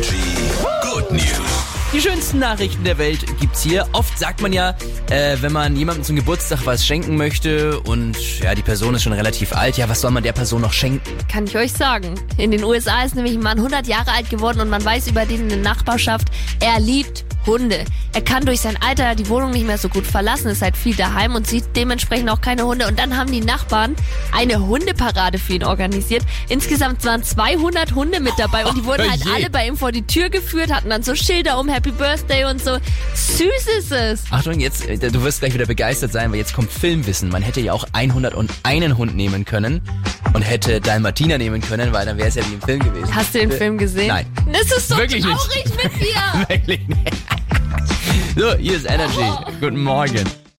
Energy Good News. Die schönsten Nachrichten der Welt gibt's hier. Oft sagt man ja, äh, wenn man jemandem zum Geburtstag was schenken möchte und ja, die Person ist schon relativ alt, ja, was soll man der Person noch schenken? Kann ich euch sagen. In den USA ist nämlich ein Mann 100 Jahre alt geworden und man weiß über den in der Nachbarschaft, er liebt Hunde. Er kann durch sein Alter die Wohnung nicht mehr so gut verlassen, ist halt viel daheim und sieht dementsprechend auch keine Hunde. Und dann haben die Nachbarn eine Hundeparade für ihn organisiert. Insgesamt waren 200 Hunde mit dabei und die wurden Oh halt je. alle bei ihm vor die Tür geführt, hatten dann so Schilder um Happy Birthday und so. Süß ist es. Achtung, jetzt, äh, du wirst gleich wieder begeistert sein, weil jetzt kommt Filmwissen. Man hätte ja auch 101 Hund nehmen können und hätte Dalmatiner nehmen können, weil dann wäre es ja wie im Film gewesen. Hast du den Film gesehen? Nein. Das ist so Wirklich nicht. traurig mit dir. Wirklich nicht. So, hier ist Energy. Guten Morgen.